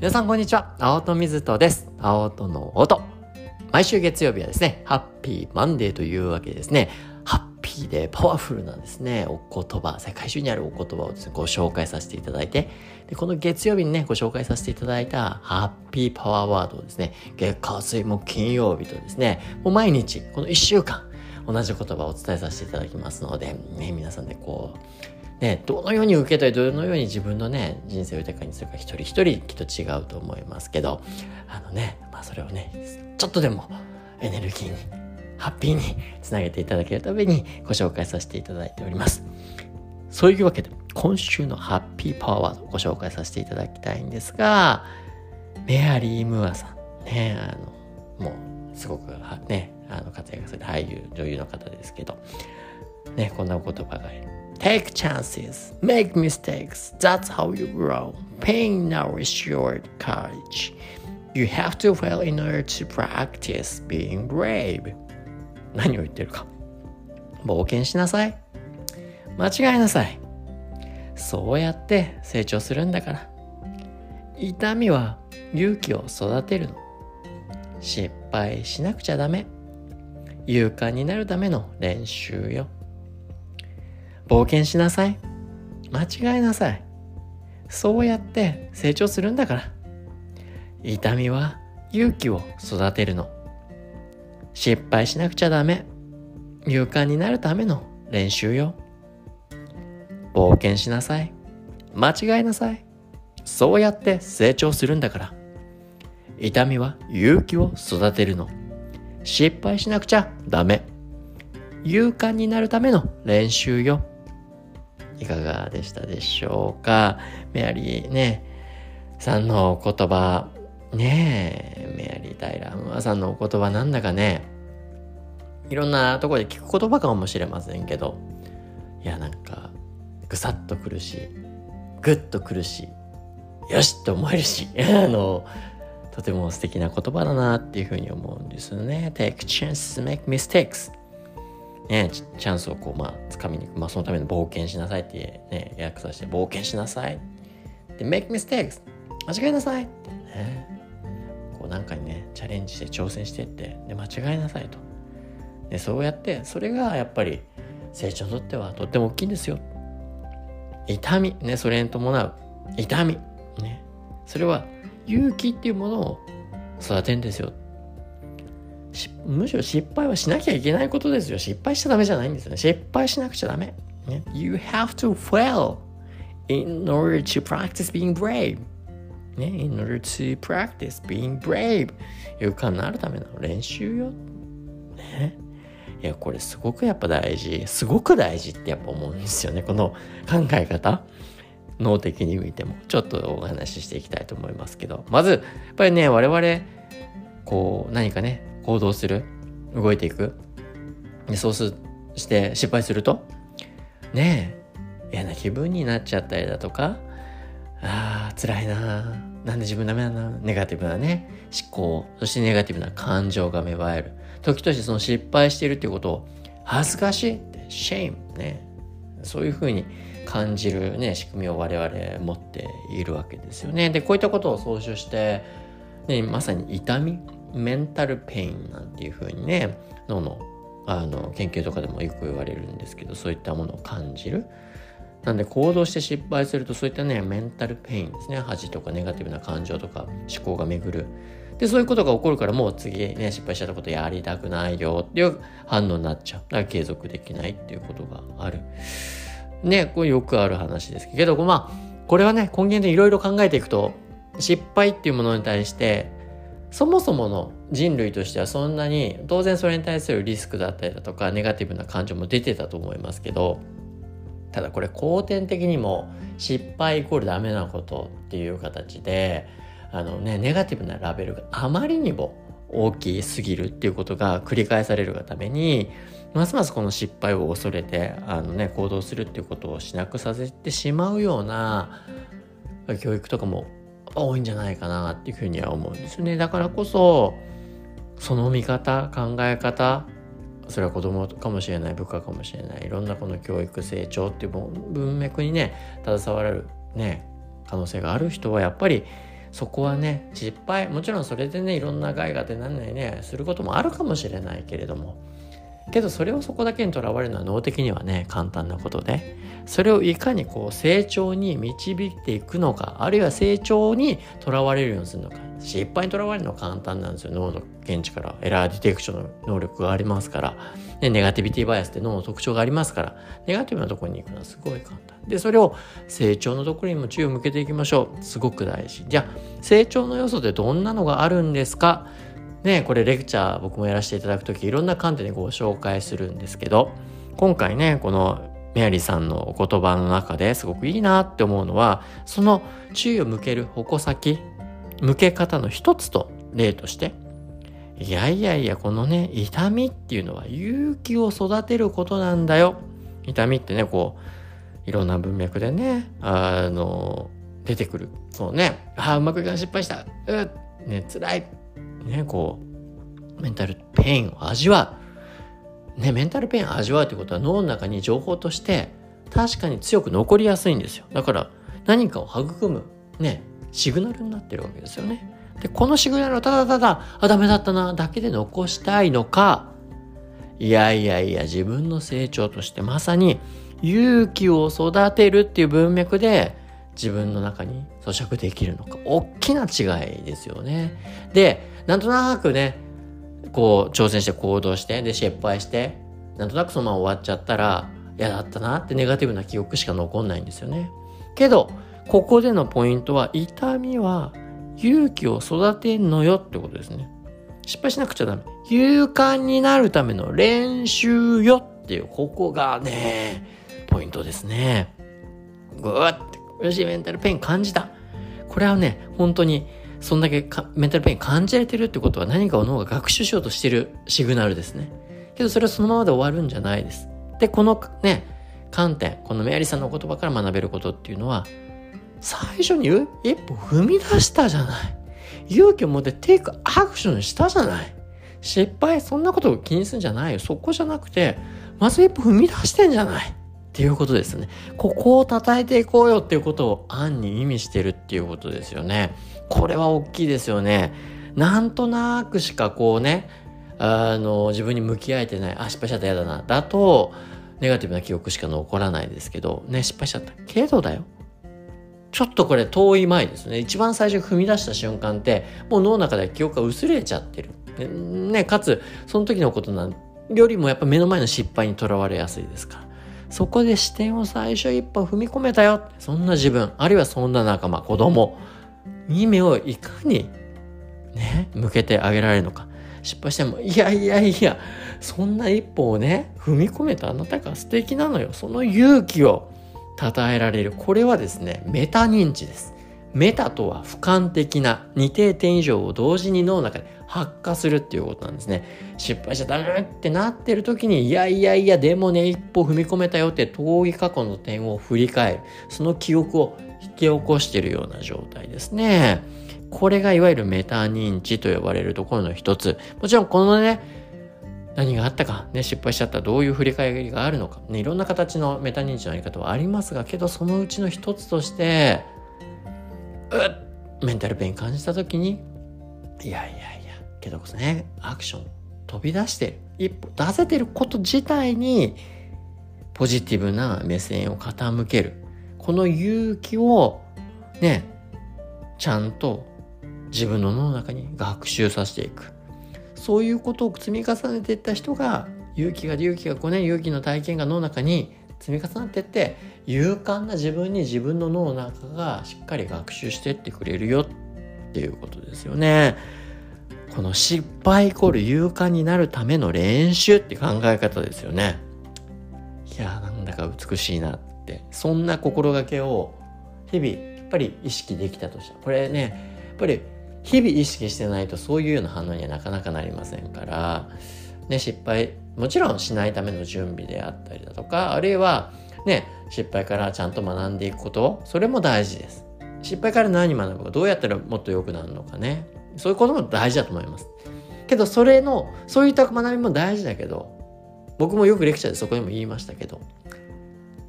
皆さんこんにちは。青戸水戸です。青戸の音。毎週月曜日はですね、ハッピーマンデーというわけですね。ハッピーでパワフルなですね、お言葉、世界中にあるお言葉をですね、ご紹介させていただいて、でこの月曜日にね、ご紹介させていただいたハッピーパワーワードをですね、月火水木金曜日とですね、もう毎日、この1週間、同じ言葉をお伝えさせていただきますので、ね、皆さんでこう、ね、どのように受け取り、どのように自分のね、人生を豊かにするか一人一人きっと違うと思いますけど、あのね、まあそれをね、ちょっとでもエネルギーに、ハッピーにつなげていただけるためにご紹介させていただいております。そういうわけで、今週のハッピーパワーワードをご紹介させていただきたいんですが、メアリー・ムーアさん、ね、あの、もう、すごく、ね、あの、活躍された俳優、女優の方ですけど、ね、こんなお言葉が Take chances, make mistakes. That's how you grow. Pain nourishes your courage. You have to fail in order to practice being brave. 何を言ってるか。冒険しなさい。間違えなさい。そうやって成長するんだから。痛みは勇気を育てるの。失敗しなくちゃダメ。勇敢になるための練習よ。冒険しなさい。間違えなさい。そうやって成長するんだから。痛みは勇気を育てるの。失敗しなくちゃダメ。勇敢になるための練習よ。冒険しなさい。間違えなさい。そうやって成長するんだから。痛みは勇気を育てるの。失敗しなくちゃダメ。勇敢になるための練習よ。いかがでしたでしょうか？メアリーね、さんのお言葉、ねえ、メアリー・タイラー・ムアさんのお言葉なんだかね、いろんなとこで聞く言葉かもしれませんけど、いや、なんか、ぐさっとくるし、ぐっとくるし、よしって思えるし、あの、とても素敵な言葉だなっていうふうに思うんですよね。Take chances, make mistakes. ね、チャンスをこう、まあ、掴みに行く。まあ、そのための冒険しなさいってね、訳させて、冒険しなさい。で、make mistakes. 間違えなさいってね。こう、なんかにね、チャレンジして挑戦してって、で、間違えなさいと。で、そうやって、それがやっぱり、成長にとってはとっても大きいんですよ。痛み、ね、それに伴う痛み。ね。それは、勇気っていうものを育てるんですよ。むしろ失敗はしなきゃいけないことですよ。失敗しちゃダメじゃないんですよね。失敗しなくちゃダメ。ね、you have to fail in order to practice being brave. ね、in order to practice being brave. 勇敢になるための練習よ。ね。いや、これすごくやっぱ大事。すごく大事ってやっぱ思うんですよね。この考え方。脳的に見ても。ちょっとお話ししていきたいと思いますけど。まず、やっぱりね、我々、こう、何かね、行動する？動いていく？でそうすして失敗すると？ねえ。嫌な気分になっちゃったりだとか？あー辛いななんで自分ダメだ？なネガティブなね。思考。そしてネガティブな感情が芽生える。時としてその失敗しているっていうことを恥ずかしいって。 shame ね。そういうふうに感じるね仕組みを我々持っているわけですよね。でこういったことを総集して、ね、まさに痛みメンタルペインなんていう風にね脳のあの研究とかでもよく言われるんですけどそういったものを感じる。なんで行動して失敗するとそういったねメンタルペインですね。恥とかネガティブな感情とか思考が巡る。でそういうことが起こるからもう次ね失敗しちゃったことやりたくないよっていう反応になっちゃう。だから継続できないっていうことがある。ねこれよくある話ですけどまあこれはね根源でいろいろ考えていくと失敗っていうものに対してそもそもの人類としてはそんなに当然それに対するリスクだったりだとかネガティブな感情も出てたと思いますけどただこれ後天的にも失敗イコールダメなことっていう形であのねネガティブなラベルがあまりにも大きすぎるっていうことが繰り返されるがためにますますこの失敗を恐れてあのね行動するっていうことをしなくさせてしまうような教育とかも多いんじゃないかなっていうふうには思うんですよね。だからこそ、その見方、考え方、それは子供かもしれない、部下かもしれない、いろんなこの教育成長っていう文脈にね、携われるね、可能性がある人はやっぱりそこはね失敗もちろんそれでねいろんな害が出なんないねすることもあるかもしれないけれどもけどそれをそこだけにとらわれるのは脳的にはね簡単なことで。それをいかにこう成長に導いていくのかあるいは成長にとらわれるようにするのか。失敗にとらわれるのは簡単なんですよ。脳の現地からエラーディテクションの能力がありますから、ね、ネガティビティバイアスって脳の特徴がありますから。ネガティブなところに行くのはすごい簡単。でそれを成長のところにも注意を向けていきましょう。すごく大事。じゃあ成長の要素ってどんなのがあるんですか？ね、これレクチャー僕もやらせていただく時いろんな観点でご紹介するんですけど今回ねこのメアリーさんのお言葉の中ですごくいいなって思うのはその注意を向ける矛先向け方の一つと例としていやいやいやこのね痛みっていうのは勇気を育てることなんだよ。痛みってねこういろんな文脈でねあの出てくる。そうね。あうまくいかない失敗した。うね辛い。ね、こう、メンタルペインを味わう。ね、メンタルペインを味わうってことは脳の中に情報として確かに強く残りやすいんですよ。だから何かを育む、ね、シグナルになってるわけですよね。で、このシグナルをただただ、あ、ダメだったな、だけで残したいのか、いやいやいや、自分の成長としてまさに勇気を育てるっていう文脈で自分の中に咀嚼できるのか。大きな違いですよね。で、なんとなくね、こう挑戦して行動して、で失敗して、なんとなくそのまま終わっちゃったら嫌だったなってネガティブな記憶しか残んないんですよね。けど、ここでのポイントは痛みは勇気を育てんのよってことですね。失敗しなくちゃダメ。勇敢になるための練習よっていう、ここがね、ポイントですね。ぐーって、よしい、メンタルペイン感じた。これはね、本当にそんだけメンタルペイン感じられてるってことは何かを脳が学習しようとしてるシグナルですね。けどそれはそのままで終わるんじゃないです。で、このね、観点、このメアリーさんの言葉から学べることっていうのは、最初に一歩踏み出したじゃない。勇気を持ってテイクアクションしたじゃない。失敗、そんなことを気にするんじゃないよ。そこじゃなくて、まず一歩踏み出してんじゃない。っていうことですね。ここを叩いていこうよっていうことを暗に意味してるっていうことですよね。これは大きいですよね。なんとなくしかこうね、あの、自分に向き合えてない。あ、失敗しちゃった嫌だな。だと、ネガティブな記憶しか残らないですけど、ね、失敗しちゃった。けどだよ。ちょっとこれ遠い前ですね。一番最初踏み出した瞬間って、もう脳の中で記憶が薄れちゃってる。ね、かつ、その時のことなんよりもやっぱ目の前の失敗にとらわれやすいですから。そこで視点を最初一歩踏み込めたよ。そんな自分、あるいはそんな仲間、子供、に目をいかにね、向けてあげられるのか。失敗しても、いやいやいや、そんな一歩をね、踏み込めたあなたが素敵なのよ。その勇気を称えられる。これはですね、メタ認知です。メタとは俯瞰的な二定点以上を同時に脳の中で発火するっていうことなんですね。失敗しちゃダメってなってる時に、いやいやいや、でもね、一歩踏み込めたよって遠い過去の点を振り返る。その記憶を引き起こしているような状態ですね。これがいわゆるメタ認知と呼ばれるところの一つ。もちろんこのね、何があったか、ね、失敗しちゃったどういう振り返りがあるのか、ね、いろんな形のメタ認知のあり方はありますが、けどそのうちの一つとして、うっメンタルペイン感じた時に、いやいやいや、けどこそね、アクション飛び出してる。一歩出せてること自体に、ポジティブな目線を傾ける。この勇気をね、ちゃんと自分の脳の中に学習させていく。そういうことを積み重ねていった人が、勇気が勇気がこうね、勇気の体験が脳の中に積み重なっていって、勇敢な自分に自分の脳の中がしっかり学習していってくれるよっていうことですよね。この失敗イコール勇敢になるための練習って考え方ですよね。いやなんだか美しいなってそんな心がけを日々やっぱり意識できたとしたらこれねやっぱり日々意識してないとそういうような反応にはなかなかなりませんから、ね、失敗もちろんしないための準備であったりだとかあるいはね失敗からちゃんと学んでいくことそれも大事です。失敗から何学ぶかどうやったらもっと良くなるのかね。そういうことも大事だと思います。けどそれのそういった学びも大事だけど僕もよくレクチャーでそこでも言いましたけど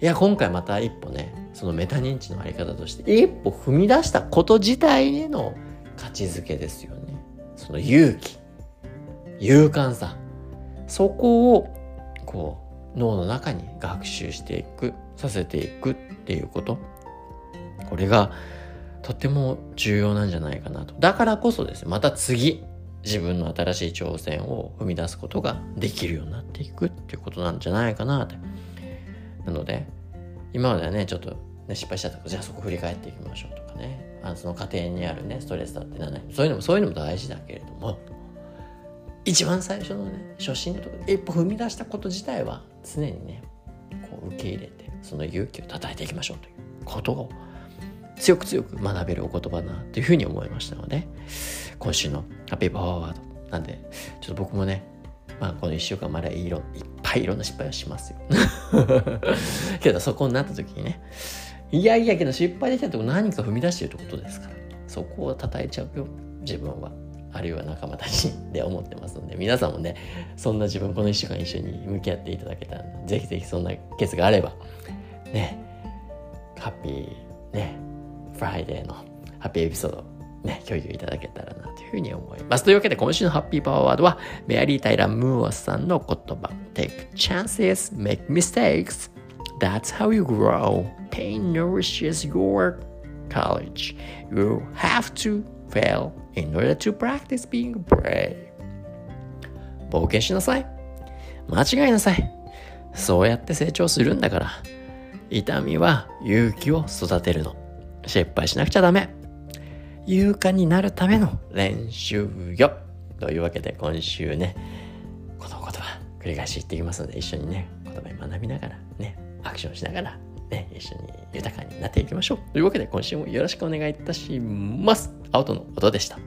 いや今回また一歩ねそのメタ認知のあり方として一歩踏み出したこと自体への価値づけですよね。その勇気、勇敢さ、そこをこう脳の中に学習していく、させていくっていうこと。これがとても重要なんじゃないかなと。だからこそですね、また次、自分の新しい挑戦を踏み出すことができるようになっていくっていうことなんじゃないかなって。なので、今まではね、ちょっと、ね、失敗しちゃったか、じゃあそこ振り返っていきましょうとかね、あのその家庭にあるね、ストレスだって何そういうのも、そういうのも大事だけれども、一番最初のね、初心ところで一歩踏み出したこと自体は常にね、こう受け入れて、その勇気を叩いていきましょうということを強く強く学べるお言葉だなというふうに思いましたので、今週のハッピーパワーワード。なんで、ちょっと僕もね、まあこの一週間までいろいっぱいいろんな失敗をしますよ。けどそこになった時にね、いやいやけど失敗できたとこ何か踏み出してるってことですから、そこを叩いちゃうよ、自分は。あるいは仲間たちで思ってますので、皆さんもね、そんな自分この一週間一緒に向き合っていただけたら、ぜひぜひそんなケースがあれば、ね、ハッピー、ね、フライデーのハッピーエピソードね、共有いただけたらなというふうに思います。というわけで今週のハッピーパワーワードはメアリー・タイラー・ムーアさんの言葉 Take chances, make mistakes That's how you grow Pain nourishes your courage You have to fail in order to practice being brave 冒険しなさい間違いなさいそうやって成長するんだから痛みは勇気を育てるの失敗しなくちゃダメ勇敢になるための練習よ。というわけで今週ねこの言葉繰り返し言っていきますので一緒にね言葉に学びながらねアクションしながらね一緒に豊かになっていきましょう。というわけで今週もよろしくお願いいたします。アウトの音でした。